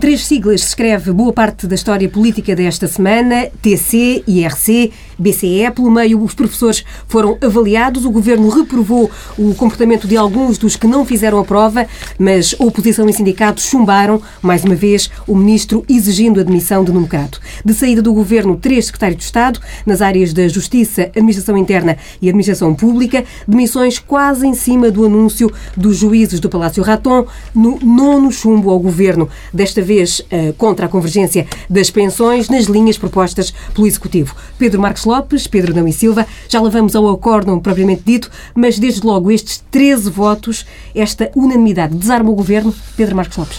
Três siglas se escreve boa parte da história política desta semana, TC, IRC, BCE. Pelo meio, os professores foram avaliados, o governo reprovou o comportamento de alguns dos que não fizeram a prova, mas oposição e sindicatos chumbaram, mais uma vez, o ministro exigindo a demissão de Nuno Crato. De saída do governo, três secretários de Estado, nas áreas da Justiça, Administração Interna e Administração Pública, demissões quase em cima do anúncio dos juízes do Palácio Raton no nono chumbo ao governo desta vez eh, contra a convergência das pensões nas linhas propostas pelo Executivo. Pedro Marcos Lopes, Pedro Dão e Silva, já lá vamos ao acórdão propriamente dito, mas desde logo estes 13 votos, esta unanimidade, desarma o Governo. Pedro Marcos Lopes.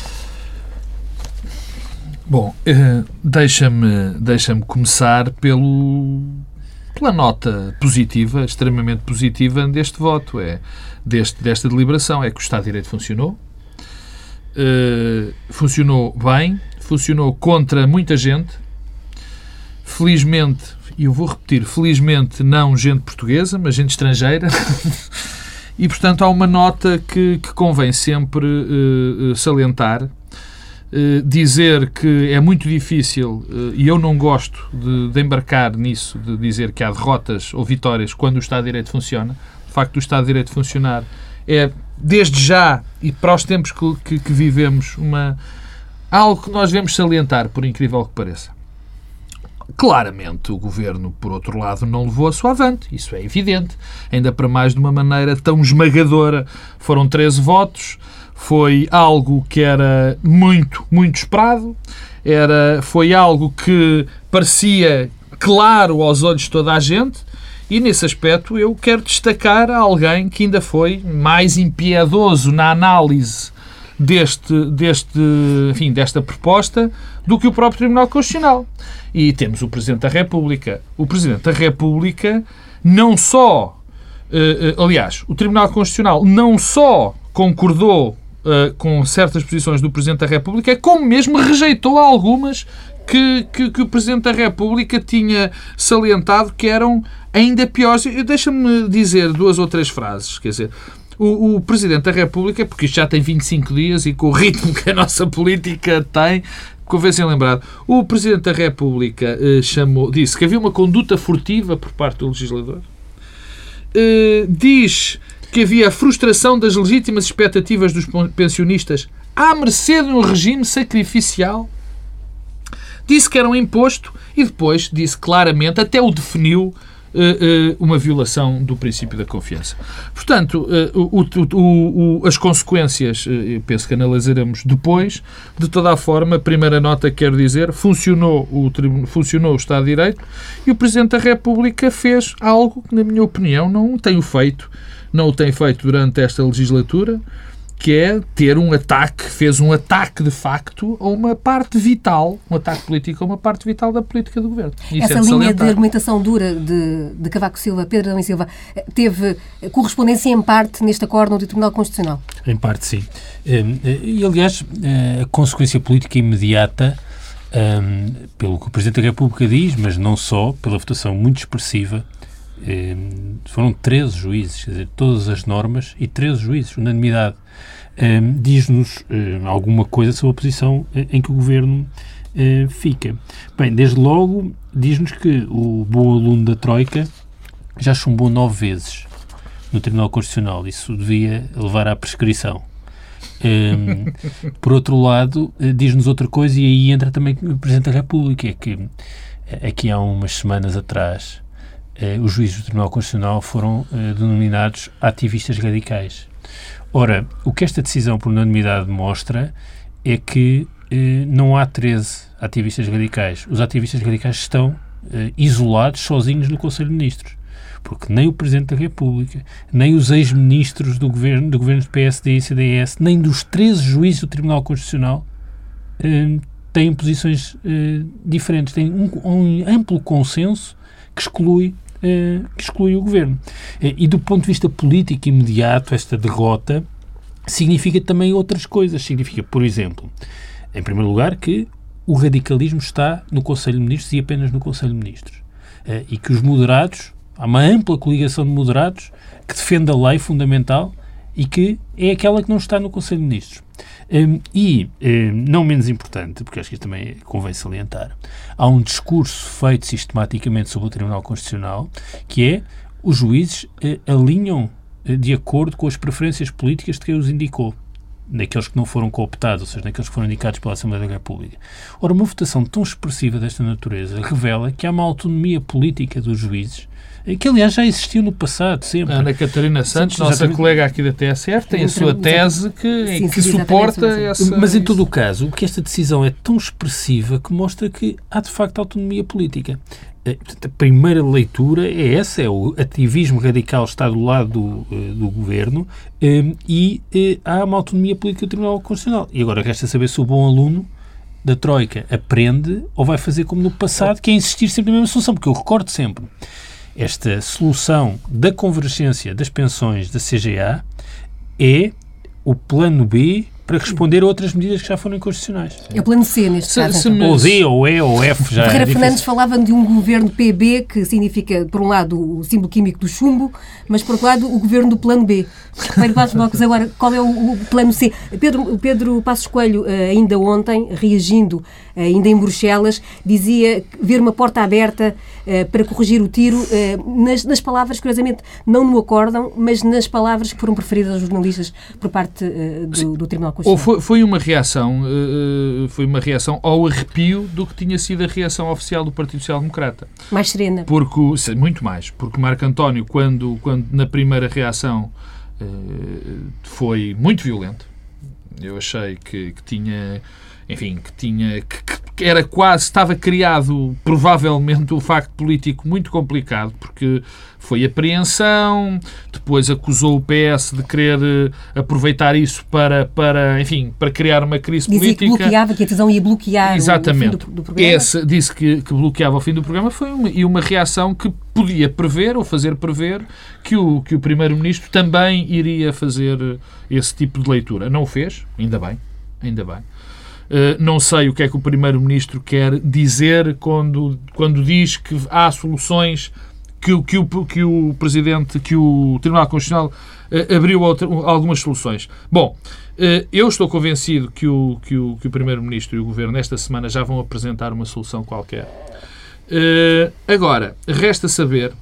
Bom, eh, deixa-me deixa começar pelo, pela nota positiva, extremamente positiva deste voto, é deste, desta deliberação, é que o Estado de Direito funcionou, uh, funcionou bem, funcionou contra muita gente. Felizmente, e eu vou repetir, felizmente não gente portuguesa, mas gente estrangeira. e, portanto, há uma nota que, que convém sempre uh, salientar. Dizer que é muito difícil, e eu não gosto de, de, embarcar nisso, de dizer que há derrotas ou vitórias quando o Estado de Direito funciona. O facto do Estado de Direito funcionar é, desde já, e para os tempos que, que, que vivemos, uma, algo que nós devemos salientar, por incrível que pareça. Claramente, o governo, por outro lado, não levou a sua avante, isso é evidente. Ainda para mais de uma maneira tão esmagadora. Foram 13 votos, foi algo que era muito, muito esperado, era, foi algo que parecia claro aos olhos de toda a gente, e nesse aspecto eu quero destacar alguém que ainda foi mais impiedoso na análise deste, deste, enfim, desta proposta do que o próprio Tribunal Constitucional. E temos o Presidente da República. O Presidente da República não só. Uh, uh, aliás, o Tribunal Constitucional não só concordou uh, com certas posições do Presidente da República, como mesmo rejeitou algumas que, que, que, o Presidente da República tinha salientado que eram ainda piores. Deixa-me dizer duas ou três frases. Quer dizer, o, o, Presidente da República, porque isto já tem 25 dias e com o ritmo que a nossa política tem, convém-se lembrar, o Presidente da República eh, chamou, disse que havia uma conduta furtiva por parte do legislador. Eh, diz que havia a frustração das legítimas expectativas dos pensionistas à mercê de um regime sacrificial disse que era um imposto e depois disse claramente, até o definiu, uh, uh, uma violação do princípio da confiança. Portanto, uh, o, o, o, as consequências, eu penso que analisaremos depois. De toda a forma, a primeira nota que quero dizer, funcionou o, funcionou o Estado de Direito e o Presidente da República fez algo que, na minha opinião, não tem feito, não o tem feito durante esta legislatura, que é ter um ataque, fez um ataque de facto a uma parte vital, um ataque político a uma parte vital da política do governo. Isso Essa é linha de argumentação dura de, de Cavaco Silva, Pedro Adão e Silva, teve correspondência em parte neste acordo do Tribunal Constitucional? Em parte, sim. Hum, e, aliás, eh, a consequência política imediata, hum, pelo que o Presidente da República diz, mas não só, pela votação muito expressiva, hum, foram 13 juízes, quer dizer, todas as normas e 13 juízes, unanimidade um, diz-nos um, alguma coisa sobre a posição eh, em que o governo uh, fica. Bem, desde logo, diz-nos que o bom aluno da Troika já chumbou nove vezes no Tribunal Constitucional. Isso devia levar à prescrição. Um, por outro lado, eh, diz-nos outra coisa, e aí entra também o Presidente da República, é que aqui há umas semanas atrás os juízes do Tribunal Constitucional foram denominados ativistas radicais. Ora, o que esta decisão por unanimidade mostra é que eh, não há 13 ativistas radicais. Os ativistas radicais estão eh, isolados, sozinhos no Conselho de Ministros. Porque nem o Presidente da República, nem os ex-ministros do governo, do governo do PSD e CDS, nem dos 13 juízes do Tribunal Constitucional eh, têm posições eh, diferentes. Têm um, um amplo consenso que exclui eh, que exclui o governo. Eh, e do ponto de vista político imediato, esta derrota significa também outras coisas. Significa, por exemplo, em primeiro lugar, que o radicalismo está no Conselho de Ministros e apenas no Conselho de Ministros. Eh, e que os moderados, há uma ampla coligação de moderados que defende a lei fundamental e que é aquela que não está no Conselho de Ministros. Um, e, um, não menos importante, porque acho que isto também convém salientar, há um discurso feito sistematicamente sobre o Tribunal Constitucional que é os juízes uh, alinham uh, de acordo com as preferências políticas de quem os indicou naqueles que não foram cooptados, ou seja, naqueles que foram indicados pela Assembleia da República. Ora, uma votação tão expressiva desta natureza revela que há uma autonomia política dos juízes que aliás já existiu no passado, sempre. Ana Catarina Santos, nossa exatamente. colega aqui da TSF, tem a sua tese que, sim, que suporta essa. Mas em todo o caso, o que esta decisão é tão expressiva que mostra que há de facto autonomia política. Eh, a primeira leitura é essa, é o ativismo radical está do lado do, eh, do governo eh, e há uma autonomia política do Tribunal Constitucional. E agora resta saber se o bom aluno da Troika aprende ou vai fazer como no passado, que é insistir sempre na mesma solução, porque eu recordo sempre esta solução da convergência das pensões da CGA é o plano B para responder a outras medidas que já foram inconstitucionais. É o plano C, neste se, caso. Se então. Ou D, ou E, ou F, já Ferreira é Fernandes falava de um governo PB, que significa, por um lado, o símbolo químico do chumbo, mas, por outro lado, o governo do plano B. Pedro Passos Blocos, agora, qual é o, o, plano C? Pedro, Pedro Passos Coelho, eh, ainda ontem, reagindo, eh, ainda em Bruxelas, dizia ver uma porta aberta eh, para corrigir o tiro, nas, nas palavras, curiosamente, não no acórdão, mas nas palavras que foram preferidas aos jornalistas por parte do, do Tribunal ou foi, foi uma reação, uh, foi uma reação ao arrepio do que tinha sido a reação oficial do Partido Social Democrata. Mais serena. Porque, muito mais. Porque Marco António, quando, quando na primeira reação uh, foi muito violento, eu achei que, que tinha enfim, que tinha que, que, era quase estava criado provavelmente o facto político muito complicado porque foi apreensão, depois acusou o PS de querer eh, aproveitar isso para para enfim para criar uma crise Dizia política. que bloqueava que a decisão ia bloquear Exatamente. o, fim do, do programa. Esse disse que, que bloqueava o fim do programa foi uma, e uma reação que podia prever ou fazer prever que o que o primeiro-ministro também iria fazer esse tipo de leitura. Não o fez, ainda bem, ainda bem. Eh, não sei o que é que o Primeiro-Ministro quer dizer quando, quando diz que há soluções que, que, o, que o Presidente, que o Tribunal Constitucional uh, abriu algumas soluções. Bom, uh, eu estou convencido que o, que o, que o Primeiro-Ministro e o Governo nesta semana já vão apresentar uma solução qualquer. agora, resta saber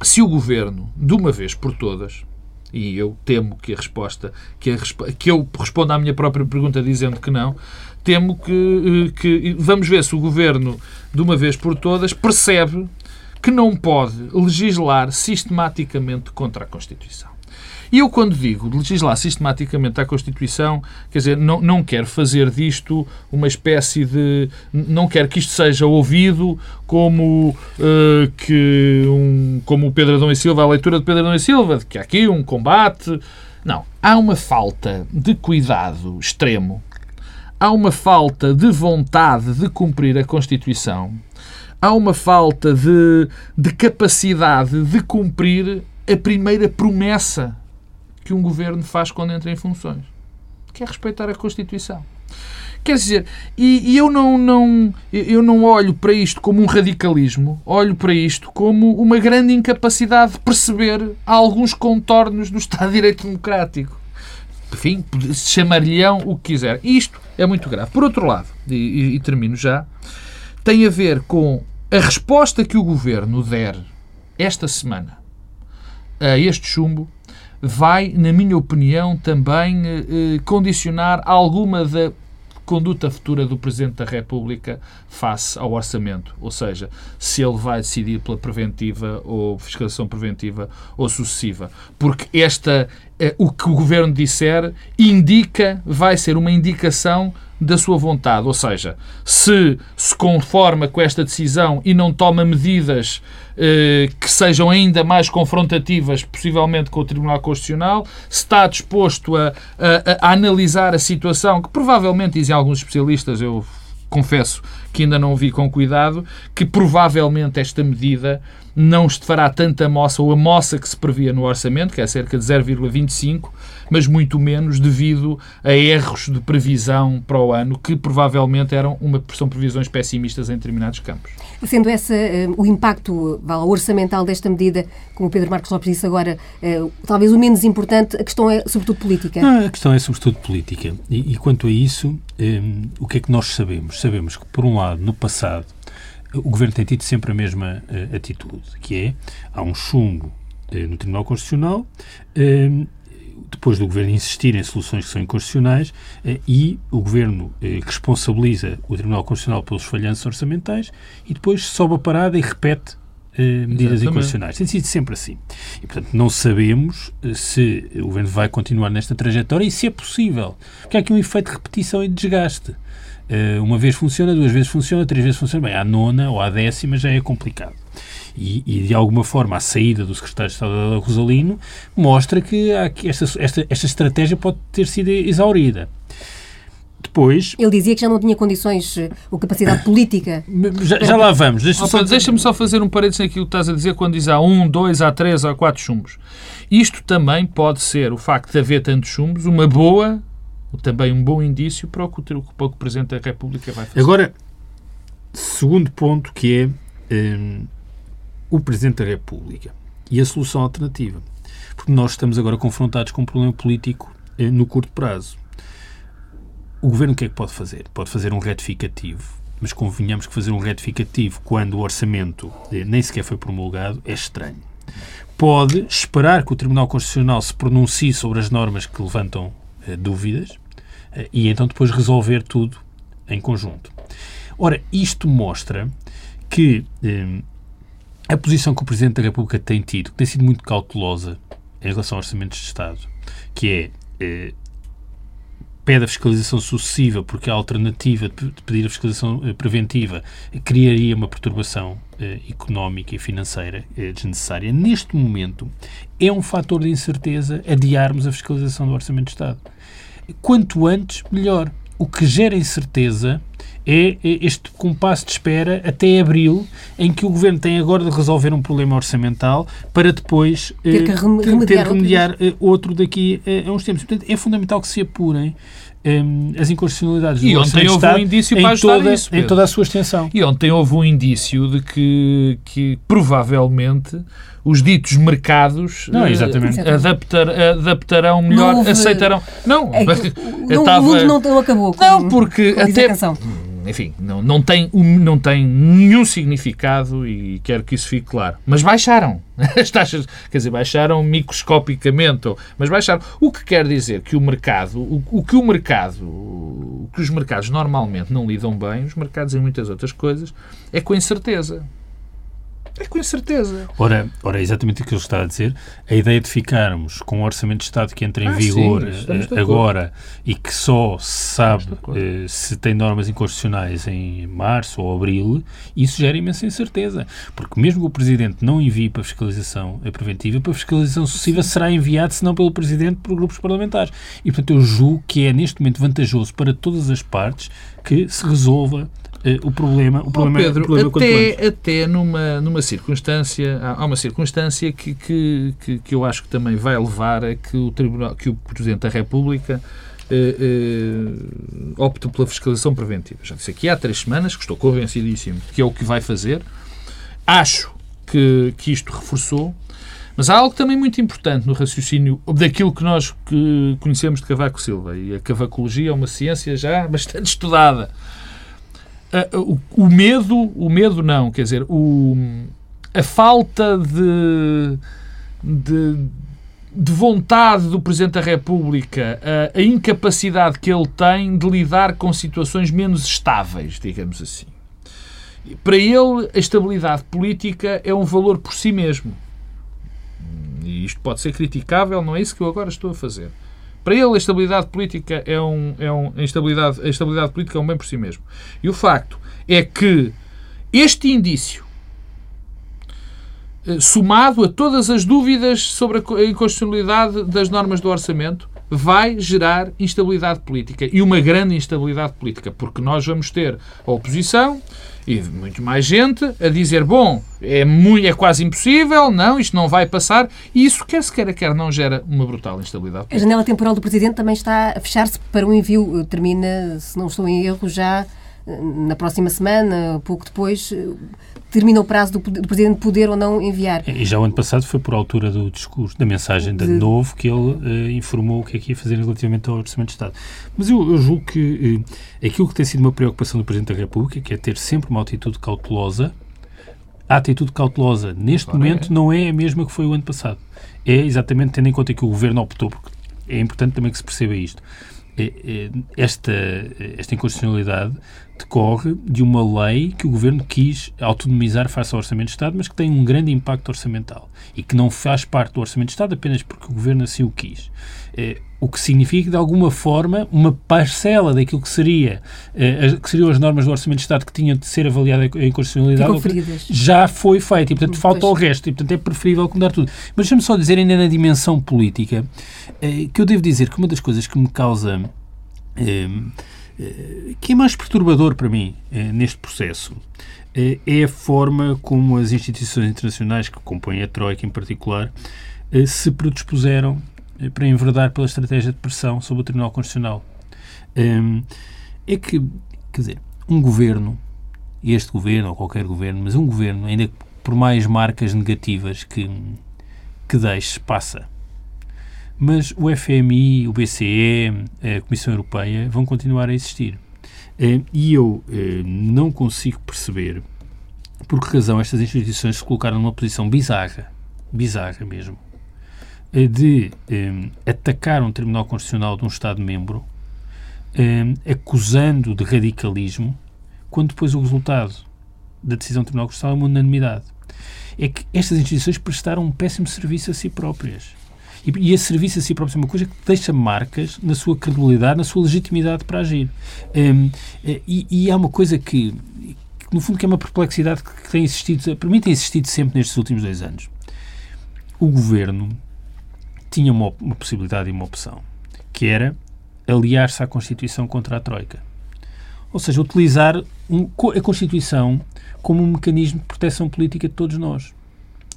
se o Governo, de uma vez por todas, e eu temo que a resposta, que, a, que eu responda à minha própria pergunta dizendo que não, temo que, eh, que vamos ver se o governo, de uma vez por todas, percebe que não pode legislar sistematicamente contra a Constituição. E eu, quando digo legislar sistematicamente a Constituição, quer dizer, não, não quero fazer disto uma espécie de. Não quero que isto seja ouvido como, uh, que um, como o Pedro Adão e Silva, a leitura de Pedro Adão e Silva, de que há aqui um combate. Não. Há uma falta de cuidado extremo, há uma falta de vontade de cumprir a Constituição, há uma falta de, de capacidade de cumprir a primeira promessa que um governo faz quando entra em funções, que é respeitar a Constituição. Quer dizer, e, e, eu, não, não, eu não olho para isto como um radicalismo, olho para isto como uma grande incapacidade de perceber alguns contornos do Estado de Direito Democrático. Enfim, chamar-lhe-ão o que quiser. Isto é muito grave. Por outro lado, e, e termino já, tem a ver com a resposta que o Governo der esta semana a este chumbo vai, na minha opinião, também eh, eh, condicionar alguma da conduta futura do Presidente da República face ao orçamento. Ou seja, se ele vai decidir pela preventiva ou fiscalização preventiva ou sucessiva. Porque esta, eh, o que o Governo disser indica, vai ser uma indicação da sua vontade. Ou seja, se se conforma com esta decisão e não toma medidas que sejam ainda mais confrontativas, possivelmente com o Tribunal Constitucional, se está disposto a, a, a analisar a situação, que provavelmente dizem alguns especialistas, eu confesso que ainda não vi com cuidado, que provavelmente esta medida não se fará tanta moça, ou a moça que se previa no orçamento, que é cerca de 0,25, mas muito menos devido a erros de previsão para o ano, que provavelmente eram uma, são previsões pessimistas em determinados campos. Sendo esse uh, o impacto orçamental desta medida, como o Pedro Marcos Lopes disse agora, uh, talvez o menos importante, a questão é sobretudo política? Não, a questão é sobretudo política. E, e quanto a isso, um, o que é que nós sabemos? Sabemos que, por um lado, no passado, o Governo tem tido sempre a mesma uh, atitude, que é, há um chumbo uh, no Tribunal Constitucional, uh, depois do Governo insistir em soluções que são inconstitucionais, e o Governo responsabiliza o Tribunal Constitucional pelos falhanços orçamentais, e depois sobe a parada e repete medidas Exatamente. inconstitucionais. Tem sido sempre assim. E, portanto, não sabemos se o Governo vai continuar nesta trajetória e se é possível. Porque há aqui um efeito de repetição e de desgaste. Eh, uma vez funciona, duas vezes funciona, três vezes funciona. Bem, à nona ou à décima já é complicado. E, e, de alguma forma a saída do secretário de Estado da Rosalino mostra que, que esta, esta, esta estratégia pode ter sido exaurida. Depois. Ele dizia que já não tinha condições eh, ou capacidade política. Já, já lá vamos. Deixa-me só, deixa só fazer um parênteses naquilo que estás a dizer quando diz há um, dois, há três, há quatro chumbos. Isto também pode ser o facto de haver tantos chumbos, uma boa também um bom indício para o que o, para o, Presidente da República vai fazer. Agora, segundo ponto, que é um, o Presidente da República e a solução alternativa. Porque nós estamos agora confrontados com um problema político eh, no curto prazo. O Governo o que é que pode fazer? Pode fazer um retificativo, mas convenhamos que fazer um retificativo quando o orçamento eh, nem sequer foi promulgado é estranho. Pode esperar que o Tribunal Constitucional se pronuncie sobre as normas que levantam eh, dúvidas e então depois resolver tudo em conjunto. Ora, isto mostra que eh, a posição que o Presidente da República tem tido, que tem sido muito cautelosa em relação aos orçamentos de Estado, que é eh, pede a fiscalização sucessiva porque a alternativa de pedir a fiscalização eh, preventiva criaria uma perturbação eh, económica e financeira eh, desnecessária. Neste momento, é um fator de incerteza adiarmos a fiscalização do Orçamento de Estado quanto antes, melhor. O que gera incerteza é este compasso de espera até abril, em que o Governo tem agora de resolver um problema orçamental para depois ter que eh, remediar, ter, remediar outro, eh, outro daqui a uns tempos. Portanto, é fundamental que se apurem um, as inconstitucionalidades e ontem houve um indício para ajudar toda, isso, em toda a sua extensão. E ontem houve um indício de que, que provavelmente os ditos mercados não, exatamente. Uh, adaptar, adaptarão melhor, houve... aceitarão. Não, é, não, tava... o mundo não acabou. Com, não, porque até enfim, não, não, tem, não tem nenhum significado e quero que isso fique claro. Mas baixaram as taxas, quer dizer, baixaram microscopicamente, mas baixaram. O que quer dizer que o mercado, o, o que o mercado, o que os mercados normalmente não lidam bem, os mercados em muitas outras coisas, é com incerteza. É com certeza. Ora, ora, é exatamente o que ele está a dizer. A ideia de ficarmos com um orçamento de Estado que entra em ah, vigor sim, agora e que só se sabe eh, se tem normas inconstitucionais em março ou abril, isso gera imensa incerteza. Porque mesmo que o Presidente não envie para fiscalização preventiva, para fiscalização sucessiva será enviado, se não pelo Presidente, por grupos parlamentares. E, portanto, eu julgo que é neste momento vantajoso para todas as partes que se resolva o problema, o problema, oh, Pedro, o problema até, até numa, numa circunstância, há uma circunstância que, que, que, que, eu acho que também vai levar a que o, Tribunal, que o Presidente da República uh, uh, opte pela fiscalização preventiva. Já disse aqui há três semanas que estou convencidíssimo que é o que vai fazer. Acho que, que isto reforçou. Mas há algo também muito importante no raciocínio daquilo que nós que conhecemos de Cavaco Silva. E a cavacologia é uma ciência já bastante estudada o, o, medo, o medo não, quer dizer, o, a falta de, de, de vontade do Presidente da República, a, a, incapacidade que ele tem de lidar com situações menos estáveis, digamos assim. Para ele, a estabilidade política é um valor por si mesmo. E isto pode ser criticável, não é isso que eu agora estou a fazer. Para ele, a estabilidade política é um, é um a estabilidade, a política é um bem por si mesmo. E o facto é que este indício, eh, somado a todas as dúvidas sobre a inconstitucionalidade das normas do orçamento, vai gerar instabilidade política e uma grande instabilidade política, porque nós vamos ter a oposição e muito mais gente a dizer: bom, é, muito, é quase impossível, não, isto não vai passar, e isso, quer se queira, quer não, gera uma brutal instabilidade. A janela temporal do Presidente também está a fechar-se para o envio, termina, se não estou em erro, já na próxima semana, pouco depois, termina o prazo do, do, Presidente poder ou não enviar. E já o ano passado foi por altura do discurso, da mensagem de, de novo, que ele uh, informou o que é que ia fazer relativamente ao Orçamento de Estado. Mas eu, eu julgo que uh, aquilo que tem sido uma preocupação do Presidente da República, que é ter sempre uma atitude cautelosa, a atitude cautelosa neste claro, momento é. não é a mesma que foi o ano passado. É exatamente tendo em conta que o Governo optou, porque é importante também que se perceba isto, esta, esta inconstitucionalidade decorre de uma lei que o Governo quis autonomizar face ao Orçamento de Estado, mas que tem um grande impacto orçamental e que não faz parte do Orçamento de Estado apenas porque o Governo assim o quis. É, o que significa que, de alguma forma, uma parcela daquilo que seria eh, que seriam as normas do Orçamento de Estado que tinham de ser avaliada em constitucionalidade já foi feita e, portanto, falta o resto e, portanto, é preferível mudar tudo. Mas deixa-me só dizer, ainda na dimensão política, eh, que eu devo dizer que uma das coisas que me causa eh, que é mais perturbador para mim neste processo é a forma como as instituições internacionais, que compõem a Troika em particular, se predispuseram para enverdar pela estratégia de pressão sobre o Tribunal Constitucional. Um, é que, quer dizer, um governo, este governo ou qualquer governo, mas um governo, ainda por mais marcas negativas que, que deixe, passa. Mas o FMI, o BCE, a Comissão Europeia vão continuar a existir. E eu não consigo perceber por que razão estas instituições se colocaram numa posição bizarra, bizarra mesmo, de um, atacar um Tribunal Constitucional de um Estado-membro, um, acusando de radicalismo, quando depois o resultado da decisão do Tribunal Constitucional é uma unanimidade. É que estas instituições prestaram um péssimo serviço a si próprias. E, esse serviço a si próprio é uma coisa que deixa marcas na sua credibilidade, na sua legitimidade para agir. Um, e, e há uma coisa que, que, no fundo, que é uma perplexidade que tem existido, para mim tem existido sempre nestes últimos dois anos. O governo tinha uma, uma possibilidade e uma opção, que era aliar-se à Constituição contra a Troika. Ou seja, utilizar um, a Constituição como um mecanismo de proteção política de todos nós.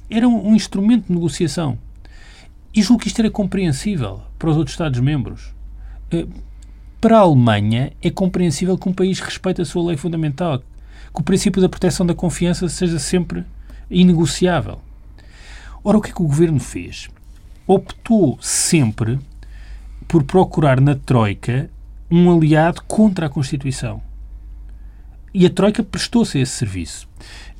Era um, um instrumento de negociação. E julgo que isto era compreensível para os outros Estados-membros. Eh, para a Alemanha, é compreensível que um país respeite a sua lei fundamental, que o princípio da proteção da confiança seja sempre inegociável. Ora, o que é que o governo fez? Optou sempre por procurar na Troika um aliado contra a Constituição. E a Troika prestou-se a esse serviço.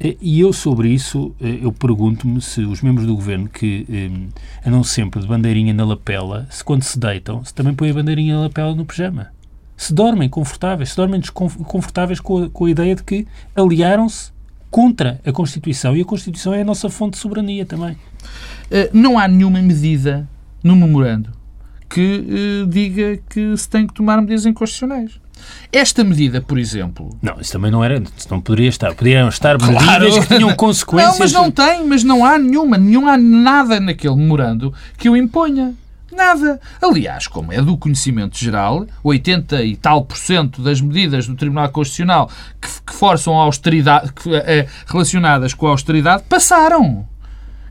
Eh, e eu, sobre isso, eh, eu pergunto-me se os membros do governo que eh, andam sempre de bandeirinha na lapela, se quando se deitam, se também põem a bandeirinha na lapela no pijama. Se dormem confortáveis, se dormem desconfortáveis com a, com a ideia de que aliaram-se contra a Constituição. E a Constituição é a nossa fonte de soberania também. Eh, não há nenhuma medida no memorando que uh, diga que se tem que tomar medidas inconstitucionais. Esta medida, por exemplo. Não, isso também não era. Não poderia estar. Poderiam estar claro. medidas que tinham consequências. Não, mas não tem, mas não há nenhuma. Não há nada naquele memorando que o imponha. Nada. Aliás, como é do conhecimento geral, 80 e tal por cento das medidas do Tribunal Constitucional que, que forçam a austeridade, que, é, relacionadas com a austeridade, passaram.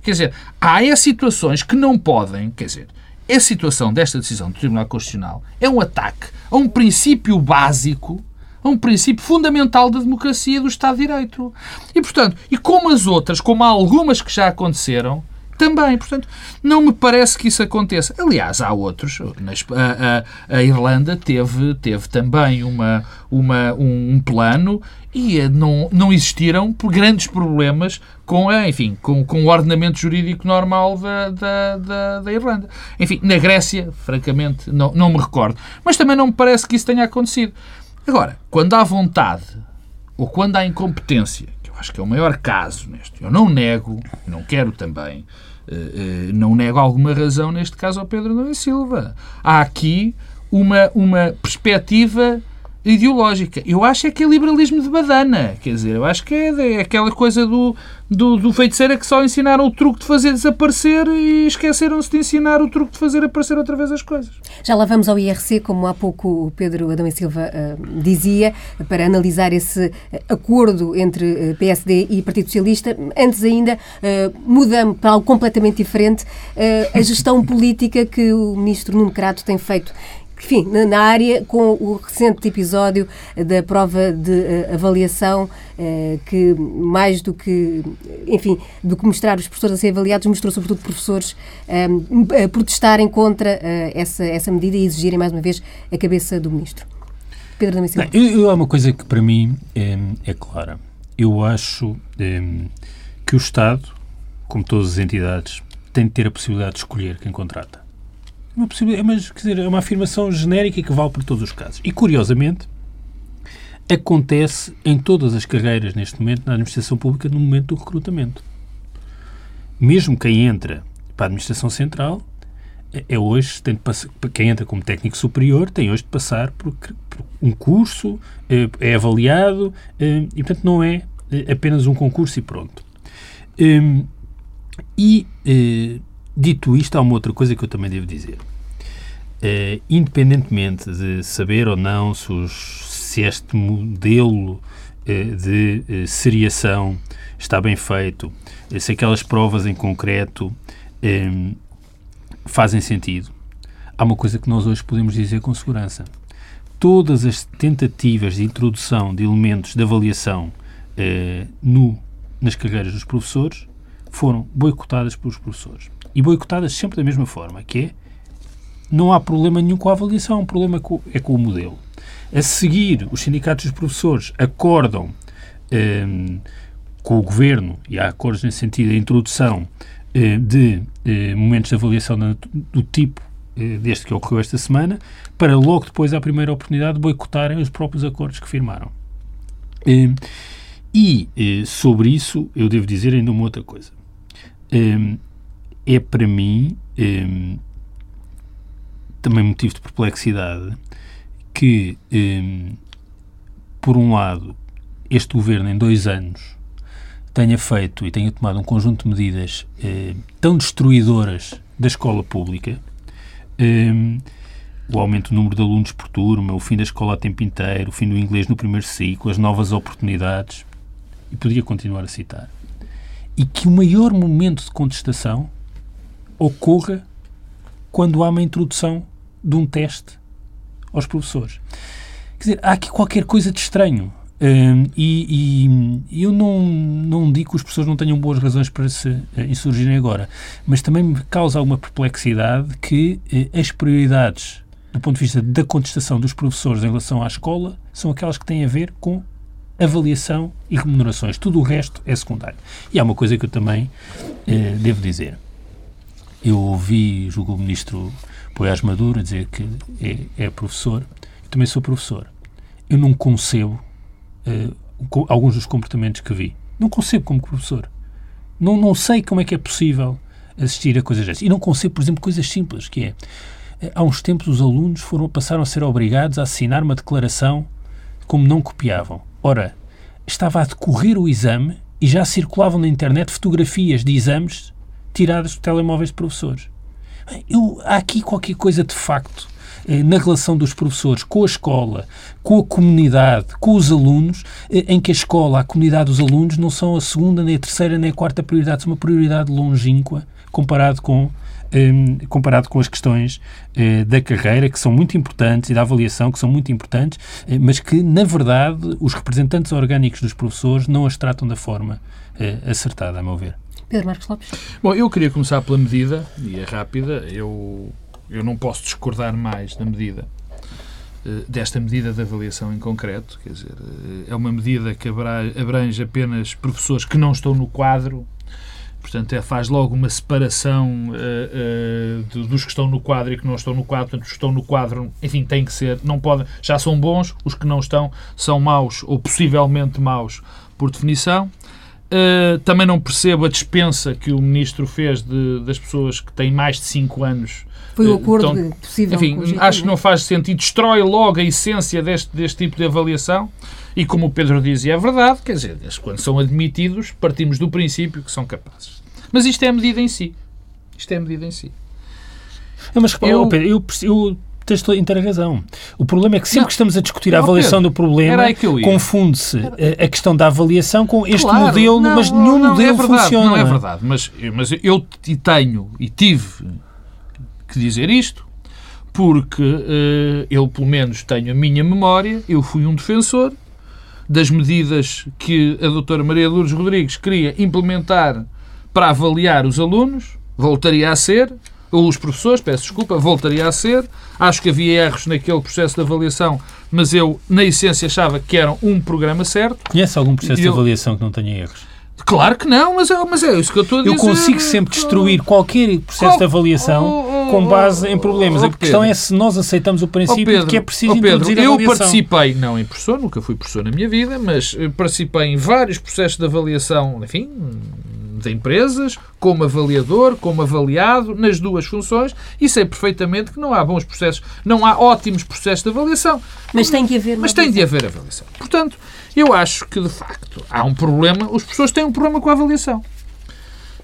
Quer dizer, há é situações que não podem, quer dizer, a situação desta decisão do Tribunal Constitucional é um ataque a um princípio básico, a um princípio fundamental da democracia do Estado de Direito. E, portanto, e como as outras, como há algumas que já aconteceram, também. Portanto, não me parece que isso aconteça. Aliás, há outros. A, a, a Irlanda teve, teve também uma, uma, um, plano e eh, não, não existiram grandes problemas com, enfim, com, com o ordenamento jurídico normal da, da, da, da, Irlanda. Enfim, na Grécia, francamente, não, não me recordo. Mas também não me parece que isso tenha acontecido. Agora, quando há vontade ou quando há incompetência, acho que é o maior caso neste, eu não nego, não quero também, uh, uh, não nego alguma razão neste caso ao Pedro Nunes Silva. Há aqui uma, uma perspectiva ideológica. Eu acho é que é liberalismo de badana. Quer dizer, eu acho que é, é aquela coisa do, do, do feiticeiro que só ensinaram o truque de fazer desaparecer e esqueceram-se de ensinar o truque de fazer aparecer outra vez as coisas. Já lá vamos ao IRC, como há pouco o Pedro Adão e Silva uh, dizia, para analisar esse acordo entre uh, PSD e Partido Socialista. Antes ainda, uh, mudamos para algo completamente diferente, a gestão política que o ministro Nuno Crato tem feito enfim, na área, com o recente episódio da prova de uh, avaliação, uh, que mais do que, enfim, do que mostrar os professores a ser avaliados, mostrou sobretudo professores uh, a protestarem contra essa, essa medida e exigirem mais uma vez a cabeça do ministro. Pedro Não, eu, eu, há uma coisa que para mim é, é clara. Eu acho é, que o Estado, como todas as entidades, tem de ter a possibilidade de escolher quem contrata uma possibilidade, mas quer dizer, é uma afirmação genérica que vale para todos os casos. E curiosamente acontece em todas as carreiras neste momento na administração pública no momento do recrutamento. Mesmo quem entra para a administração central é, é hoje tem de passar, quem entra como técnico superior tem hoje de passar por, por um curso, é, é avaliado é, e portanto não é, é apenas um concurso e pronto. Hum, e Dito isto, há uma outra coisa que eu também devo dizer. Uh, independentemente de saber ou não se, os, se este modelo uh, de uh, seriação está bem feito, se aquelas provas em concreto fazem sentido, há uma coisa que nós hoje podemos dizer com segurança. Todas as tentativas de introdução de elementos de avaliação no, nas carreiras dos professores foram boicotadas pelos professores e boicotadas sempre da mesma forma, que é não há problema nenhum com a avaliação, o problema é com o modelo. A seguir, os sindicatos dos professores acordam um, com o governo, e há acordos nesse sentido, a introdução uh, de uh, momentos de avaliação do, do tipo uh, deste que ocorreu esta semana, para logo depois, à primeira oportunidade, boicotarem os próprios acordos que firmaram. Hum, e sobre isso, eu devo dizer ainda uma outra coisa. Hum, é para mim um, também motivo de perplexidade que, um, por um lado, este governo em dois anos tenha feito e tenha tomado um conjunto de medidas um, tão destruidoras da escola pública, hum, o aumento do número de alunos por turma, o fim da escola a tempo inteiro, o fim do inglês no primeiro ciclo, as novas oportunidades, e podia continuar a citar. E que o maior momento de contestação ocorra quando há uma introdução de um teste aos professores. Quer dizer, há aqui qualquer coisa de estranho. Um, e, e, eu não, não digo que os professores não tenham boas razões para se uh, insurgirem agora, mas também me causa alguma perplexidade que uh, as prioridades do ponto de vista da contestação dos professores em relação à escola são aquelas que têm a ver com avaliação e remunerações. Tudo o resto é secundário. E há uma coisa que eu também uh, devo dizer. Eu ouvi, julgo o ministro Poiás Maduro, dizer que é, é, professor. Eu também sou professor. Eu não concebo uh, alguns dos comportamentos que vi. Não concebo como professor. Não, não sei como é que é possível assistir a coisas dessas. E não concebo, por exemplo, coisas simples, que é, eh, há uns tempos os alunos foram, passaram a ser obrigados a assinar uma declaração como não copiavam. Ora, estava a decorrer o exame e já circulavam na internet fotografias de exames tiradas dos telemóveis de professores. Eu, há aqui qualquer coisa de facto eh, na relação dos professores com a escola, com a comunidade, com os alunos, eh, em que a escola, a comunidade dos alunos não são a segunda, nem a terceira, nem a quarta prioridade, são uma prioridade longínqua comparado com ehm, comparado com as questões eh, da carreira, que são muito importantes, e da avaliação, que são muito importantes, mas que, na verdade, os representantes orgânicos dos professores não as tratam da forma acertada, a meu ver. Pedro Marcos Lopes. Bom, eu queria começar pela medida, e é rápida. Eu, eu não posso discordar mais da medida, eh, desta medida de avaliação em concreto. Quer dizer, eh, é uma medida que abrange apenas professores que não estão no quadro. Portanto, é, faz logo uma separação uh, uh, dos que estão no quadro e que não estão no quadro. Portanto, os que estão no quadro, enfim, têm que ser, não podem, já são bons, os que não estão são maus ou possivelmente maus por definição. Uh, também não percebo a dispensa que o ministro fez de, das pessoas que têm mais de 5 anos. Foi o acordo uh, então, possível. Enfim, acho que não faz sentido, destrói logo a essência deste, deste tipo de avaliação. E como o Pedro dizia, é verdade, quer dizer, quando são admitidos, partimos do princípio que são capazes. Mas isto é a medida em si. Isto é a medida em si. mas eu, Pedro, eu, eu tens inteira razão. O problema é que sempre não, que estamos a discutir a avaliação Pedro, do problema, confunde-se a, a, questão da avaliação com este claro, modelo, não, mas nenhum não, modelo é verdade, funciona. Não é verdade, mas, mas eu tenho e tive que dizer isto porque uh, eu, pelo menos, tenho a minha memória, eu fui um defensor das medidas que a doutora Maria Lourdes Rodrigues queria implementar para avaliar os alunos, voltaria a ser, os professores, peço desculpa, voltaria a ser. Acho que havia erros naquele processo de avaliação, mas eu, na essência, achava que era um programa certo. Conhece algum processo eu... de avaliação que não tenha erros? Claro que não, mas é, mas é isso que eu estou a dizer. Eu consigo sempre destruir qualquer processo Qual... de avaliação oh, oh, com base em problemas. Oh, a questão é se nós aceitamos o princípio Pedro, de que é preciso oh, Pedro, introduzir a avaliação. Eu participei, não em professor, nunca fui professor na minha vida, mas eh, participei em vários processos de avaliação, enfim, de empresas, como avaliador, como avaliado, nas duas funções, e sei perfeitamente que não há bons processos, não há ótimos processos de avaliação. Mas tem que haver Mas tem de haver avaliação. Portanto, eu acho que, de facto, há um problema, as pessoas têm um problema com a avaliação.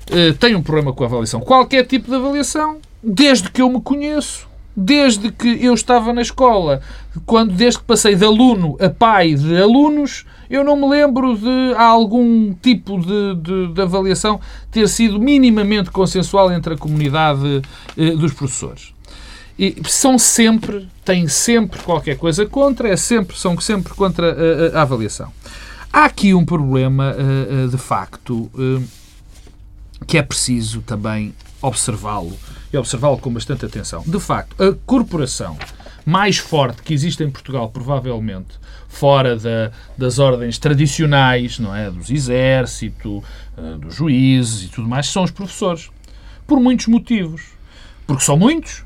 Uh, têm um problema com a avaliação. Qualquer tipo de avaliação, desde que eu me conheço, desde que eu estava na escola, quando desde que passei de aluno a pai de alunos, eu não me lembro de algum tipo de, de, de avaliação ter sido minimamente consensual entre a comunidade eh, dos professores. E são sempre, têm sempre qualquer coisa contra, é sempre, são sempre contra a, a avaliação. Há aqui um problema, eh, eh, de facto, eh, que é preciso também observá-lo e observá-lo com bastante atenção. De facto, a corporação mais forte que existe em Portugal, provavelmente, fora da, das ordens tradicionais, não é? Dos exército, eh, dos juízes e tudo mais, são os professores. Por muitos motivos. Porque são muitos,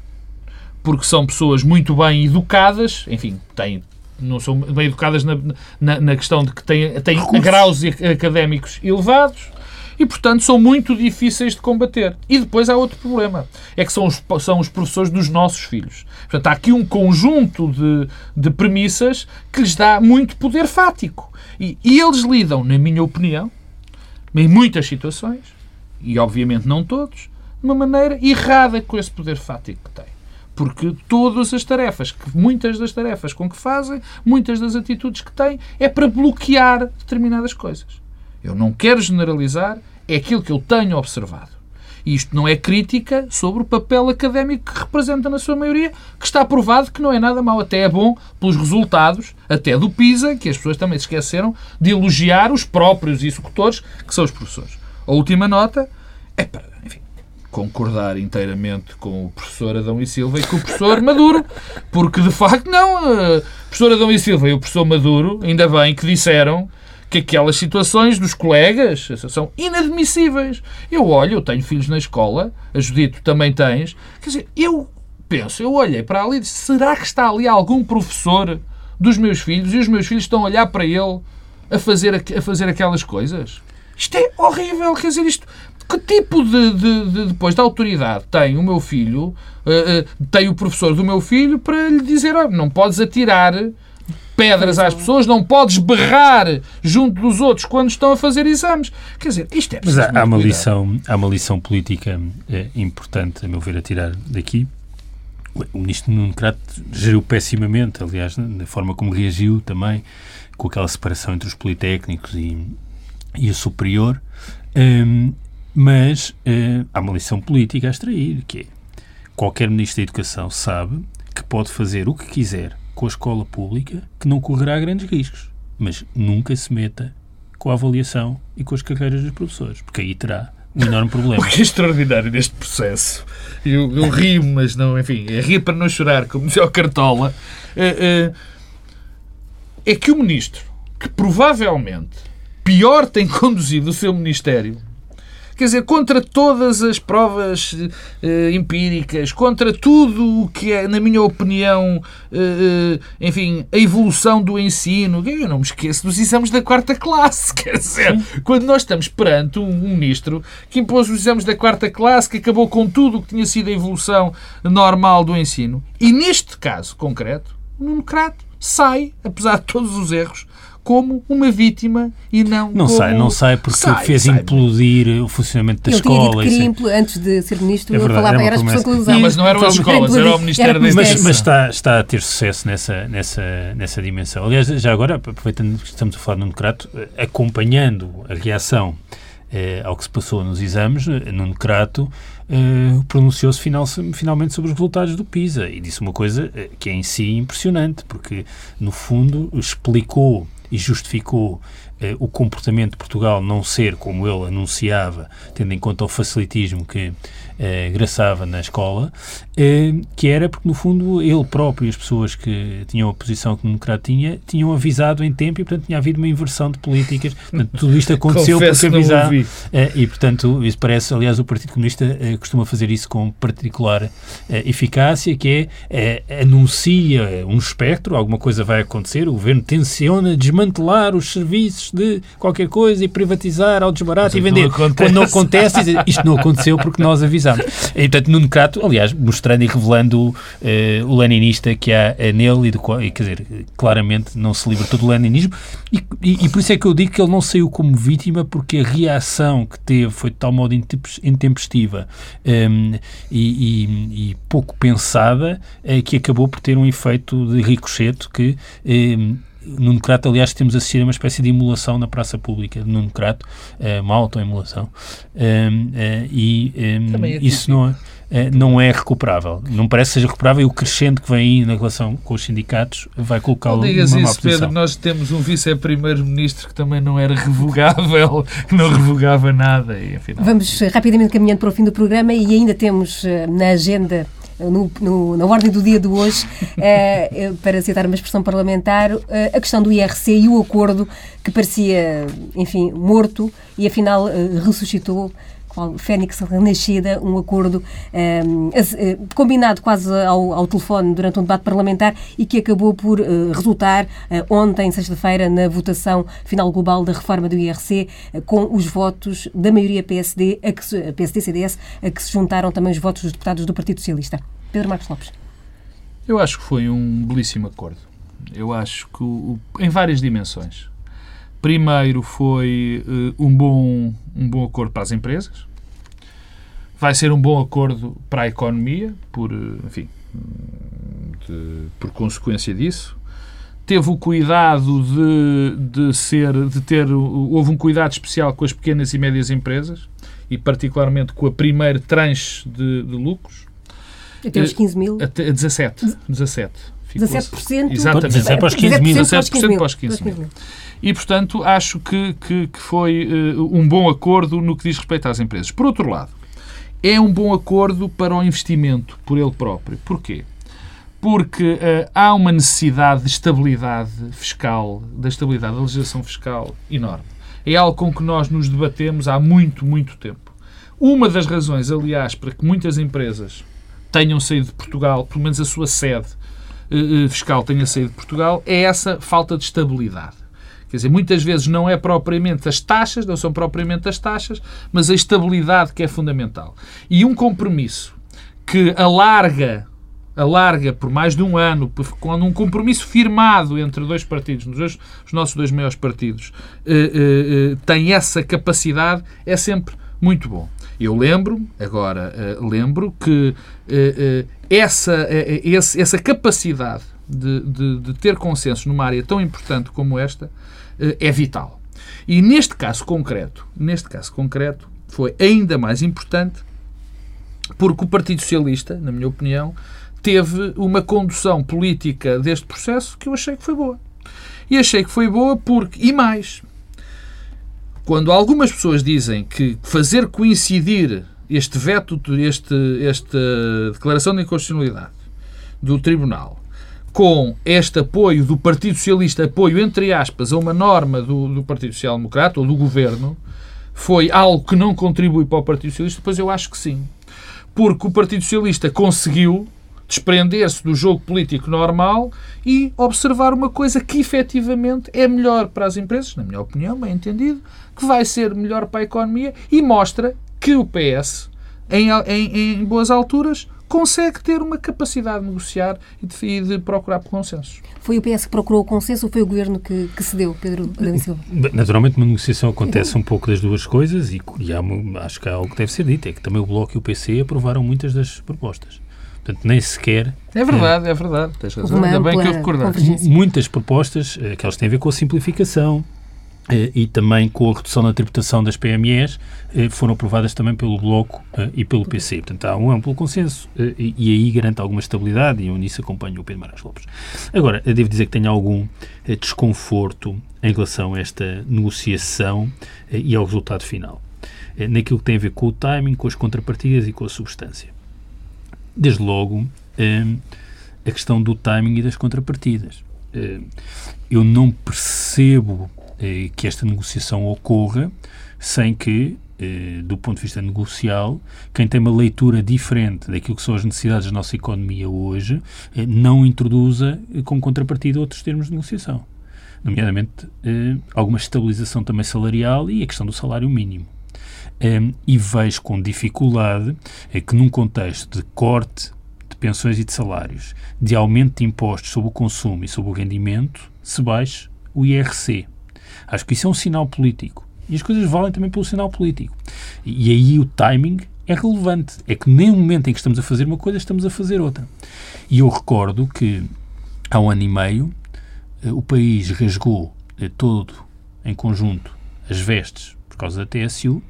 porque são pessoas muito bem educadas, enfim, têm, não são bem educadas na, na, na questão de que têm, têm graus académicos elevados, e, portanto, são muito difíceis de combater. E depois há outro problema, é que são os, são os professores dos nossos filhos. Portanto, há aqui um conjunto de, de premissas que lhes dá muito poder fático. E, e eles lidam, na minha opinião, em muitas situações, e obviamente não todos, de uma maneira errada com esse poder fático que têm. Porque todas as tarefas, muitas das tarefas com que fazem, muitas das atitudes que têm, é para bloquear determinadas coisas. Eu não quero generalizar, é aquilo que eu tenho observado. Isto não é crítica sobre o papel académico que representa na sua maioria, que está provado que não é nada mau, até é bom pelos resultados, até do PISA, que as pessoas também se esqueceram de elogiar os próprios executores, que são os professores. A última nota é para, enfim, concordar inteiramente com o professor Adão e Silva e com o professor Maduro, porque de facto não, o professor Adão e Silva e o professor Maduro, ainda bem que disseram que aquelas situações dos colegas são inadmissíveis. Eu olho, eu tenho filhos na escola, a Judito também tens, quer dizer, eu penso, eu olhei para ali e disse, será que está ali algum professor dos meus filhos e os meus filhos estão a olhar para ele a fazer, a fazer aquelas coisas? Isto é horrível, quer dizer, isto... Que tipo de, de, de depois de autoridade tem o meu filho, uh, uh, tem o professor do meu filho para lhe dizer, oh, não podes atirar pedras às pessoas, não podes berrar junto dos outros quando estão a fazer exames. Quer dizer, isto é Mas há, há uma, lição, há uma lição política é, importante, a meu ver, a tirar daqui. O ministro Nuno Crato geriu pessimamente, aliás, na forma como reagiu também, com aquela separação entre os politécnicos e, e o superior. Um, mas uh, há uma lição política a extrair, que é qualquer ministro da Educação sabe que pode fazer o que quiser com a escola pública que não correrá grandes riscos, mas nunca se meta com a avaliação e com as carreiras dos professores, porque aí terá um enorme problema. O que é extraordinário neste processo, eu, eu rio, mas não, enfim, é rir para não chorar, como dizia o Cartola, é, é, é que o ministro, que provavelmente pior tem conduzido o seu ministério, Quer dizer, contra todas as provas uh, empíricas, contra tudo o que é, na minha opinião, uh, enfim, a evolução do ensino. Eu não me esqueço dos exames da quarta classe. Quer dizer, quando nós estamos perante um, um ministro que impôs os exames da quarta classe, que acabou com tudo o que tinha sido a evolução normal do ensino. E neste caso concreto, o Nuno Crato sai, apesar de todos os erros, como uma vítima e não Não como... sai, não sai porque sai, fez sai. implodir o funcionamento da ele escola. Ele tinha dito que antes de ser ministro, é verdade, falava, era, era as pessoas que usavam. Mas não eram as escolas, era o Ministério da Educação. Mas, mas está, está a ter sucesso nessa, nessa, nessa dimensão. Aliás, já agora, aproveitando que estamos a falar no Necrato, acompanhando a reação eh, ao que se passou nos exames, no Necrato, uh, pronunciou-se final, finalmente sobre os resultados do PISA e disse uma coisa uh, que é em si impressionante, porque, no fundo, explicou e justificou uh, o comportamento de Portugal não ser como ele anunciava, tendo em conta o facilitismo que eh, graçava na escola, eh, que era porque, no fundo, ele próprio e as pessoas que tinham a posição que o democrata tinha, tinham avisado em tempo e, portanto, tinha havido uma inversão de políticas. Portanto, tudo isto aconteceu porque avisaram. Eh, e, portanto, isso parece, aliás, o Partido Comunista costuma fazer isso com particular eficácia, que é anuncia um espectro, alguma coisa vai acontecer, o governo tenciona desmantelar os serviços de qualquer coisa e privatizar ao desbarato e vender. Não Quando não acontece, isto não aconteceu porque nós avisamos e, portanto, Nuno Crato, aliás, mostrando e revelando uh, o leninista que há uh, nele, e, do, e quer dizer, claramente não se libertou do leninismo, e, e, e, por isso é que eu digo que ele não saiu como vítima, porque a reação que teve foi de tal modo intempestiva um, ehm, e, e, pouco pensada, uh, que acabou por ter um efeito de ricochete que. Um, ehm, Nuno Crato, aliás, temos assistido a uma espécie de emulação na praça pública de Nuno Crato, uh, uma autoemulação, uh, uh, e um, é isso não é, eh, não é recuperável. Não parece que seja recuperável e o crescente que vem aí na relação com os sindicatos vai colocá-lo numa digas isso, Pedro, nós temos um vice-primeiro-ministro que também não era revogável, que não revogava nada. E, afinal... Vamos rapidamente caminhando para o fim do programa e ainda temos na agenda no, no, na ordem do dia de hoje, eh, para citar uma expressão parlamentar, eh, a questão do IRC e o acordo que parecia, enfim, morto e afinal eh, Fênix Renascida, um acordo um, combinado quase ao, ao, telefone durante um debate parlamentar e que acabou por uh, resultar uh, ontem, sexta-feira, na votação final global da reforma do IRC, uh, com os votos da maioria PSD, a que se, PSD-CDS, a que se juntaram também os votos dos deputados do Partido Socialista. Pedro Marcos Lopes. Eu acho que foi um belíssimo acordo. Eu acho que, em várias dimensões. Primeiro foi uh, um, bom, um bom acordo para as empresas. Vai ser um bom acordo para a economia, por, eh, enfim, de, por consequência disso. Teve o cuidado de, de ser, de ter, houve um cuidado especial com as pequenas e médias empresas e particularmente com a primeira tranche de, de lucros. Até os 15 mil? Até 17. 17. 17%? Exatamente. 17 para os 15 mil. 17% para os 15 mil. E, portanto, acho que, que, que foi uh, um bom acordo no que diz respeito às empresas. Por outro lado, é um bom acordo para o investimento por ele próprio. Porquê? Porque uh, há uma necessidade de estabilidade fiscal, da estabilidade da legislação fiscal enorme. É algo com que nós nos debatemos há muito, muito tempo. Uma das razões, aliás, para que muitas empresas tenham saído de Portugal, pelo menos a sua sede uh, fiscal tenha saído de Portugal, é essa falta de estabilidade. Quer dizer, muitas vezes não é propriamente as taxas, não são propriamente as taxas, mas a estabilidade que é fundamental. E um compromisso que alarga alarga por mais de um ano, quando um compromisso firmado entre dois partidos, dois, os nossos dois maiores partidos, eh, eh, eh, tem essa capacidade, é sempre muito bom. Eu lembro, agora uh, lembro, que uh, uh, essa, essa capacidade de, de, de, ter consenso numa área tão importante como esta é vital. E neste caso concreto, neste caso concreto, foi ainda mais importante porque o Partido Socialista, na minha opinião, teve uma condução política deste processo que eu achei que foi boa. E achei que foi boa porque, e mais, quando algumas pessoas dizem que fazer coincidir este veto, este, esta declaração de inconstitucionalidade do Tribunal com este apoio do Partido Socialista, apoio entre aspas a uma norma do, do Partido Social Democrata ou do Governo, foi algo que não contribui para o Partido Socialista, pois eu acho que sim. Porque o Partido Socialista conseguiu desprender-se do jogo político normal e observar uma coisa que efetivamente é melhor para as empresas, na minha opinião, bem entendido, que vai ser melhor para a economia e mostra que o PS, em, em, em boas alturas, consegue ter uma capacidade de negociar e de, e de procurar consensos. Foi o PS que procurou o consenso ou foi o Governo que, que cedeu, Pedro Adão Silva? Naturalmente, uma negociação acontece um pouco das duas coisas e, e há, acho que há algo que deve ser dito, é que também o Bloco e o PC aprovaram muitas das propostas. Portanto, nem sequer... É verdade, é, é verdade. Tens razão. Ainda bem que eu recordei. Muitas propostas, eh, que elas têm a ver com a simplificação, e também com a redução da tributação das PMEs, eh, foram aprovadas também pelo Bloco eh, e pelo PC. Portanto, há um amplo consenso e aí garante alguma estabilidade e eu nisso acompanho o Pedro Marcos Lopes. Agora, devo dizer que tenho algum desconforto em relação a esta negociação e ao resultado final, naquilo que tem a ver com o timing, com as contrapartidas e com a substância. Desde logo, a questão do timing e das contrapartidas. Eu não percebo eh, que esta negociação ocorra sem que, eh, do ponto de vista negocial, quem tem uma leitura diferente daquilo que são as necessidades da nossa economia hoje, eh, não introduza como contrapartida outros termos de negociação. Nomeadamente, alguma estabilização também salarial e a questão do salário mínimo. e vejo com dificuldade que, num contexto de corte de pensões e de salários, de aumento de impostos sobre o consumo e sobre o rendimento, se baixe o IRC. Acho que isso é um sinal político. E as coisas valem também pelo sinal político. E, aí o timing é relevante. É que nem no momento em que estamos a fazer uma coisa, estamos a fazer outra. E eu recordo que há um ano e meio eh, o país rasgou eh, todo em conjunto as vestes por causa da TSU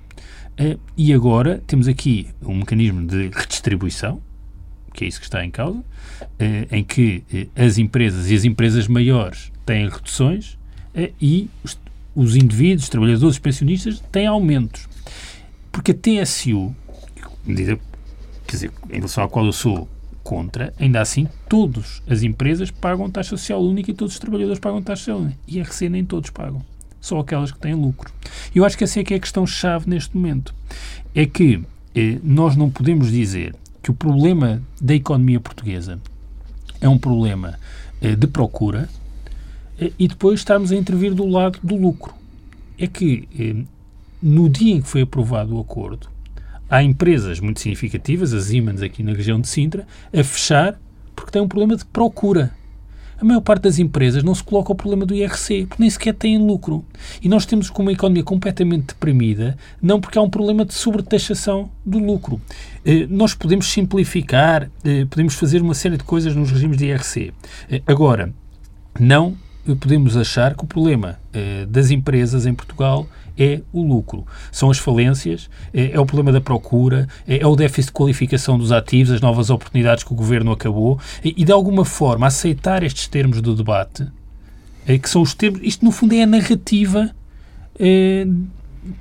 eh, e agora temos aqui um mecanismo de redistribuição, que é isso que está em causa, em que as empresas e as empresas maiores têm reduções e os os indivíduos, os trabalhadores, os pensionistas têm aumentos. Porque a TSU, quer dizer, em relação à qual eu sou contra, ainda assim, todas as empresas pagam taxa social única e todos os trabalhadores pagam taxa social única. IRC nem todos pagam. Só aquelas que têm lucro. Eu acho que essa é que é a questão-chave neste momento. É que eh, nós não podemos dizer que o problema da economia portuguesa é um problema eh, de procura, e depois estarmos a intervir do lado do lucro. É que eh, no dia em que foi aprovado o acordo, há empresas muito significativas, as Siemens aqui na região de Sintra, a fechar porque tem um problema de procura. A maior parte das empresas não se coloca o problema do IRC, porque nem sequer têm lucro. E nós temos uma economia completamente deprimida, não porque há um problema de sobretaxação do lucro. Eh, nós podemos simplificar, podemos fazer uma série de coisas nos regimes de IRC. Agora, não podemos achar que o problema eh, das empresas em Portugal é o lucro. São as falências, é, é o problema da procura, é, é, o déficit de qualificação dos ativos, as novas oportunidades que o governo acabou e, de alguma forma, aceitar estes termos do debate, é, que são os termos. Isto, no fundo, é a narrativa é,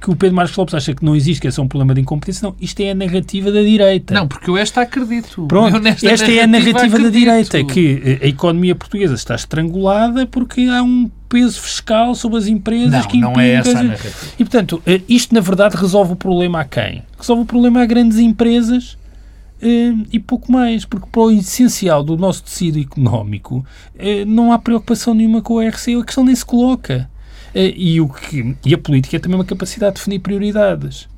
que o Pedro Marcos Lopes acha que não existe, que é só um problema de incompetência. Não, isto é a narrativa da direita. Não, porque eu esta acredito. Pronto, esta é a narrativa acredito. da direita, que a economia portuguesa está estrangulada porque há um peso fiscal sobre as empresas não, que impingam. Não é essa a narrativa. E, portanto, eh, isto, na verdade, resolve o problema a quem? Resolve o problema a grandes empresas eh, e pouco mais, porque para o essencial do nosso tecido económico eh, não há preocupação nenhuma com o RC, a questão nem se coloca. Eh, e, o que, e a política é também uma capacidade de definir prioridades.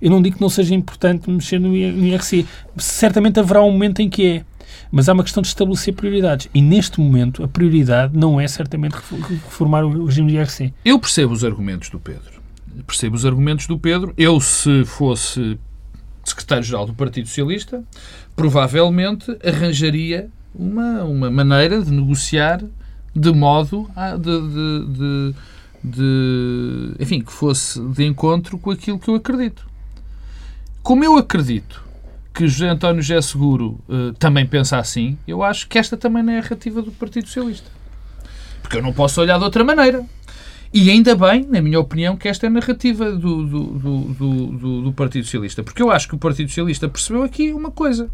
Eu não digo que não seja importante mexer no IRC. Certamente haverá um momento em que é. Mas há uma questão de estabelecer prioridades. E neste momento a prioridade não é certamente reformar o regime de IRC. Eu percebo os argumentos do Pedro. Percebo os argumentos do Pedro. Eu, se fosse secretário-geral do Partido Socialista, provavelmente arranjaria uma, uma maneira de negociar de modo a, de, de, de de, enfim, que fosse de encontro com aquilo que eu acredito. Como eu acredito que José António José Seguro uh, também pensa assim, eu acho que esta também não é a narrativa do Partido Socialista. Porque eu não posso olhar de outra maneira. E ainda bem, na minha opinião, que esta é a narrativa do, do, do, do, do Partido Socialista. Porque eu acho que o Partido Socialista percebeu aqui uma coisa.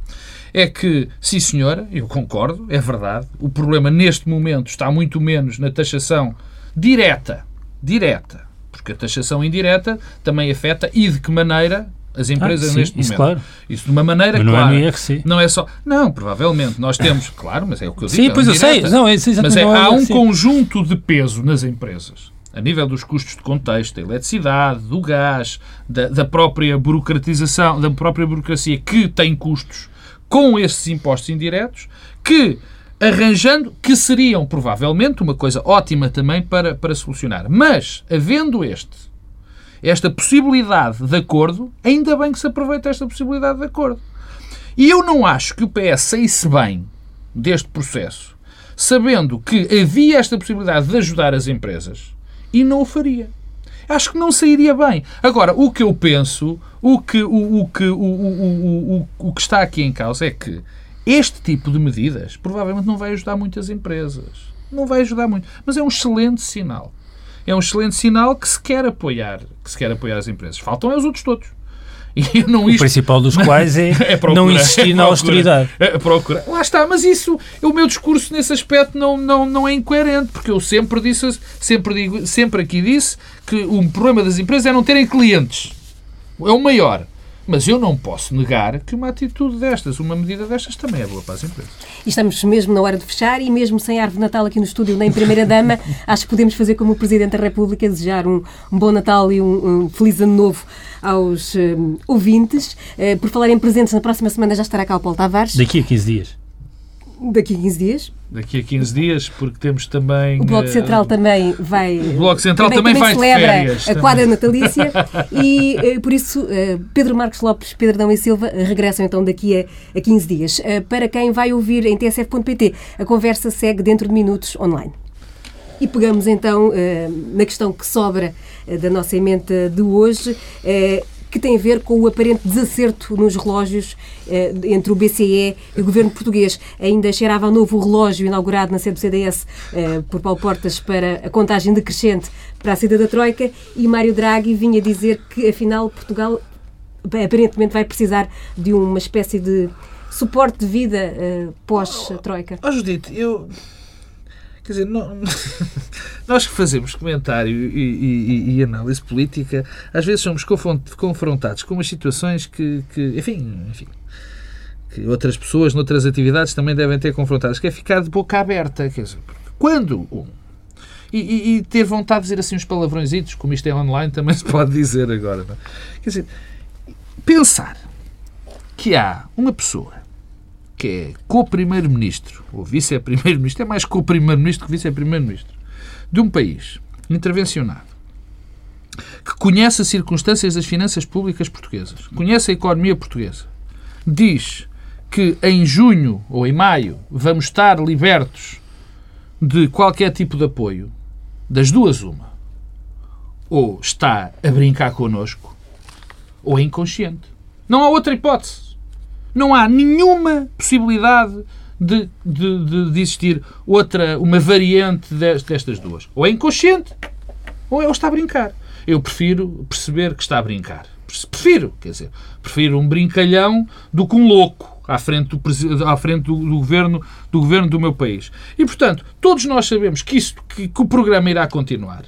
É que, sim senhora, eu concordo, é verdade, o problema neste momento está muito menos na taxação direta direta porque a taxação indireta também afeta e de que maneira as empresas ah, sim, neste isso momento. Claro. Isso de uma maneira mas não clara. é no IRC. Não é só. Não, provavelmente. Nós temos, claro, mas é o que eu digo. Sim, é pois eu sei. Não, é, mas é, é há um conjunto de peso nas empresas. A nível dos custos de contexto, da eletricidade, do gás, da, da própria burocratização, da própria burocracia que tem custos com esses impostos indiretos, que arranjando, que seriam provavelmente uma coisa ótima também para, para solucionar. Mas, havendo este, esta possibilidade de acordo, ainda bem que se aproveita esta possibilidade de acordo. E eu não acho que o PS saísse bem deste processo, sabendo que havia esta possibilidade de ajudar as empresas e não o faria. Acho que não sairia bem. Agora, o que eu penso, o que, o, o que, o, o, o, o que está aqui em causa é que este tipo de medidas provavelmente não vai ajudar muitas empresas. Não vai ajudar muito. Mas é um excelente sinal. É um excelente sinal que se quer apoiar, que se quer apoiar as empresas. Faltam é os outros todos. E não O isto, principal dos quais é, é não insistir é na austeridade. é procurar. Lá está, mas isso, o meu discurso nesse aspecto não, não, não é incoerente, porque eu sempre disse, sempre digo, sempre aqui disse que o problema das empresas é não terem clientes. É o maior. Mas eu não posso negar que uma atitude destas, uma medida destas, também é boa para as empresas. E estamos mesmo na hora de fechar e mesmo sem árvore de Natal aqui no estúdio, nem Primeira-Dama, acho que podemos fazer como o Presidente da República, desejar um, um bom Natal e um, um feliz ano novo aos eh, ouvintes. Eh, por falar em presentes, na próxima semana já estará cá o Paulo Tavares, Daqui a 15 dias. Daqui a 15 dias. Daqui a 15 dias, porque temos também. O Bloco eh, Central também vai. O Bloco Central também vai de celebra férias, a também. quadra natalícia e eh, por isso eh, Pedro Marcos Lopes, Pedro Dão e Silva regressam então daqui a, a 15 dias. Para quem vai ouvir em tsf.pt, a conversa segue dentro de minutos online. E pegamos então na questão que sobra da nossa emenda de hoje, que tem a ver com o aparente desacerto nos relógios eh, entre o BCE e o governo português. Ainda cheirava a novo o relógio inaugurado na sede do CDS eh, por Paulo Portas para a contagem decrescente para a saída da Troika e Mário Draghi vinha dizer que afinal Portugal aparentemente vai precisar de uma espécie de suporte de vida eh, pós-Troika. Ó Judite, eu. Quer dizer, não- nós que fazemos comentário e, e- e análise política, às vezes somos confron- confrontados com umas situações que, que, enfim, enfim, que outras pessoas, noutras atividades, também devem ter confrontadas, que é ficar de boca aberta. Quer dizer, quando um. E, e- e ter vontade de dizer assim uns palavrõezitos, como isto é online, também se pode dizer agora. não é? Quer dizer, pensar que há uma pessoa que é co-primeiro-ministro, ou vice-primeiro-ministro, é mais co-primeiro-ministro que vice-primeiro-ministro, de um país intervencionado, que conhece as circunstâncias das finanças públicas portuguesas, conhece a economia portuguesa, diz que em junho ou em maio vamos estar libertos de qualquer tipo de apoio, das duas uma, ou está a brincar connosco, ou é inconsciente. Não há outra hipótese. Não há nenhuma possibilidade de, de, de- de existir outra, uma variante des- destas duas. Ou é inconsciente, ou é ou está a brincar. Eu prefiro perceber que está a brincar. Prefiro, quer dizer, prefiro um brincalhão do que um louco à frente do, à frente do, do governo, do governo do meu país. E, portanto, todos nós sabemos que, que, que o programa irá continuar.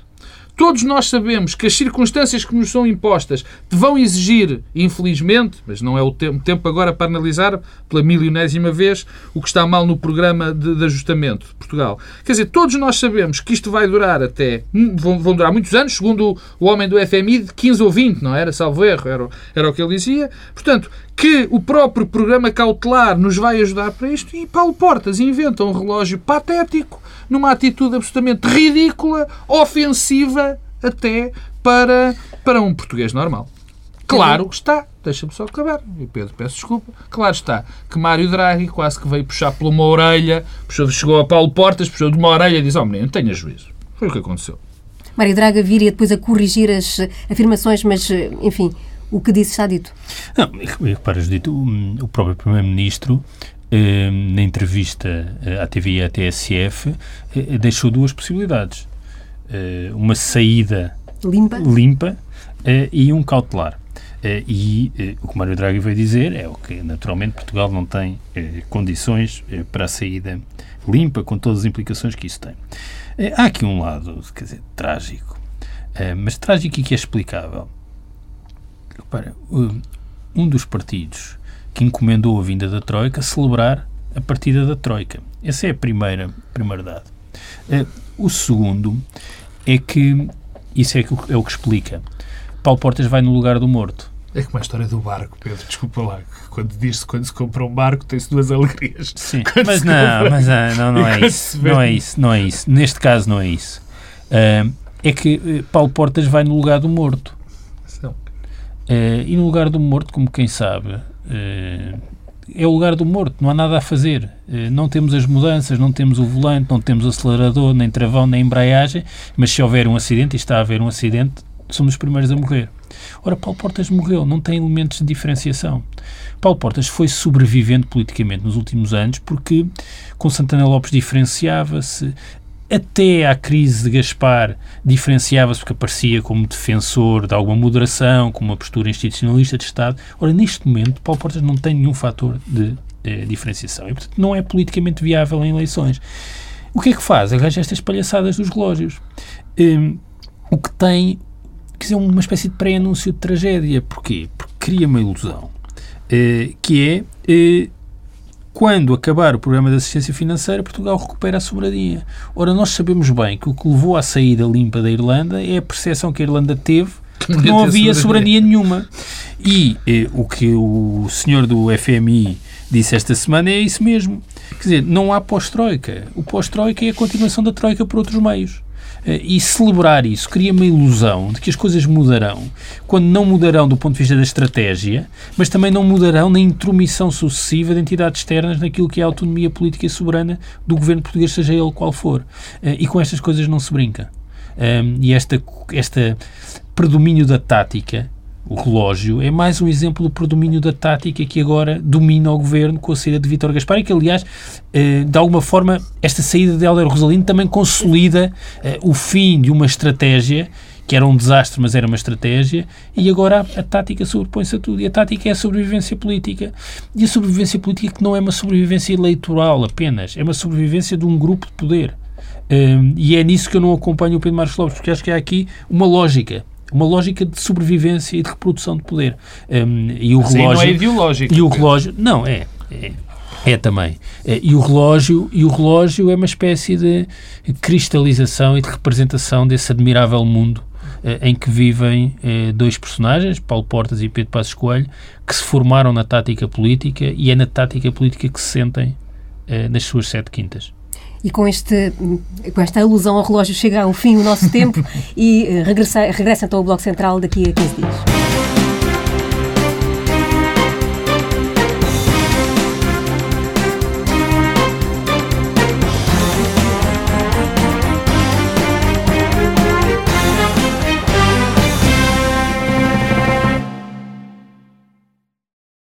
Todos nós sabemos que as circunstâncias que nos são impostas vão exigir, infelizmente, mas não é o tempo, agora para analisar pela milionésima vez o que está mal no programa de, de ajustamento de Portugal. Quer dizer, todos nós sabemos que isto vai durar até. hum, vão, vão durar muitos anos, segundo o, o homem do FMI, de 15 ou 20, não era? Salvo erro, era, era o que ele dizia. Portanto, que o próprio programa cautelar nos vai ajudar para isto e Paulo Portas inventa um relógio patético numa atitude absolutamente ridícula, ofensiva até para, para um português normal. Claro que está, deixa-me só acabar, e Pedro, peço desculpa, claro está, que Mário Draghi quase que veio puxar por uma orelha, puxou, chegou a Paulo Portas, puxou de uma orelha e disse, oh menino, tenha juízo. Foi o que aconteceu. Mário Draga viria depois a corrigir as eh, afirmações, mas, eh, enfim, o que disse está dito. Não, repara, Judito, o, o próprio Primeiro-Ministro, eh, na entrevista eh, à TV e à TSF, eh, deixou duas possibilidades. Uma saída Limpa? limpa e um cautelar. E o que Mário Draghi veio dizer é o que, naturalmente, Portugal não tem condições para a saída limpa, com todas as implicações que isso tem. Há aqui um lado, quer dizer, trágico. mas trágico e que é explicável. Repara, um dos partidos que encomendou a vinda da Troika celebrar a partida da Troika. Essa é a primeira, primeira dado. Uh, o segundo é que, isso é, que, é o que explica, Paulo Portas vai no lugar do morto. É como a história do barco, Pedro, desculpa lá. Quando diz-se quando se compra um barco, tem-se duas alegrias. Sim, mas não, compra... mas não, não, não é isso. Não é isso, não é isso. Neste caso não é isso. Uh, é que uh, Paulo Portas vai no lugar do morto. Uh, e no lugar do morto, como quem sabe, uh, é o lugar do morto, não há nada a fazer. Uh, não temos as mudanças, não temos o volante, não temos acelerador, nem travão, nem embreagem, mas se houver um acidente, e está a haver um acidente, somos os primeiros a morrer. Ora, Paulo Portas morreu, não tem elementos de diferenciação. Paulo Portas foi sobrevivendo politicamente nos últimos anos porque com Santana Lopes diferenciava-se, até à crise de Gaspar diferenciava-se porque aparecia como defensor de alguma moderação, com uma postura institucionalista de Estado. Ora, neste momento, Paulo Portas não tem nenhum fator de, de diferenciação e, portanto, não é politicamente viável em eleições. O que é que faz? Arranja estas palhaçadas dos relógios. Um, o que tem, quer dizer, uma espécie de pré-anúncio de tragédia. Porquê? Porque cria uma ilusão, uh, que é uh, quando acabar o programa de assistência financeira, Portugal recupera a soberania. Ora, nós sabemos bem que o que levou à saída limpa da Irlanda é a percepção que a Irlanda teve porque não havia soberania nenhuma. E eh, o que o senhor do FMI disse esta semana é isso mesmo. Quer dizer, não há pós-Troika. O pós-Troika é a continuação da Troika por outros meios. Eh, e celebrar isso cria uma ilusão de que as coisas mudarão, quando não mudarão do ponto de vista da estratégia, mas também não mudarão na intromissão sucessiva de entidades externas naquilo que é a autonomia política e soberana do governo português, seja ele qual for. Eh, e com estas coisas não se brinca. Ehm, e esta, esta predomínio da tática o relógio, é mais um exemplo do predomínio da tática que agora domina o governo com a saída de Vítor Gaspar e que, aliás, eh, de alguma forma, esta saída de Helder Rosalino também consolida eh, o fim de uma estratégia que era um desastre, mas era uma estratégia, e agora a, a tática sobrepõe-se a tudo. E a tática é a sobrevivência política. E a sobrevivência política que não é uma sobrevivência eleitoral apenas, é uma sobrevivência de um grupo de poder. Um, e é nisso que eu não acompanho o Pedro Marcos Lopes, porque acho que há aqui uma lógica uma lógica de sobrevivência e de reprodução de poder. Um, e o relógio, não é ideológico. E o relógio, não, é, é é também. É, e o relógio, e o relógio é uma espécie de cristalização e de representação desse admirável mundo eh, em que vivem eh, dois personagens, Paulo Portas e Pedro Passos Coelho, que se formaram na tática política e é na tática política que se sentem eh, nas suas sete quintas. E com, este, com esta alusão ao relógio chega ao fim o nosso tempo e regressa, regressa então ao Bloco Central daqui a 15 dias.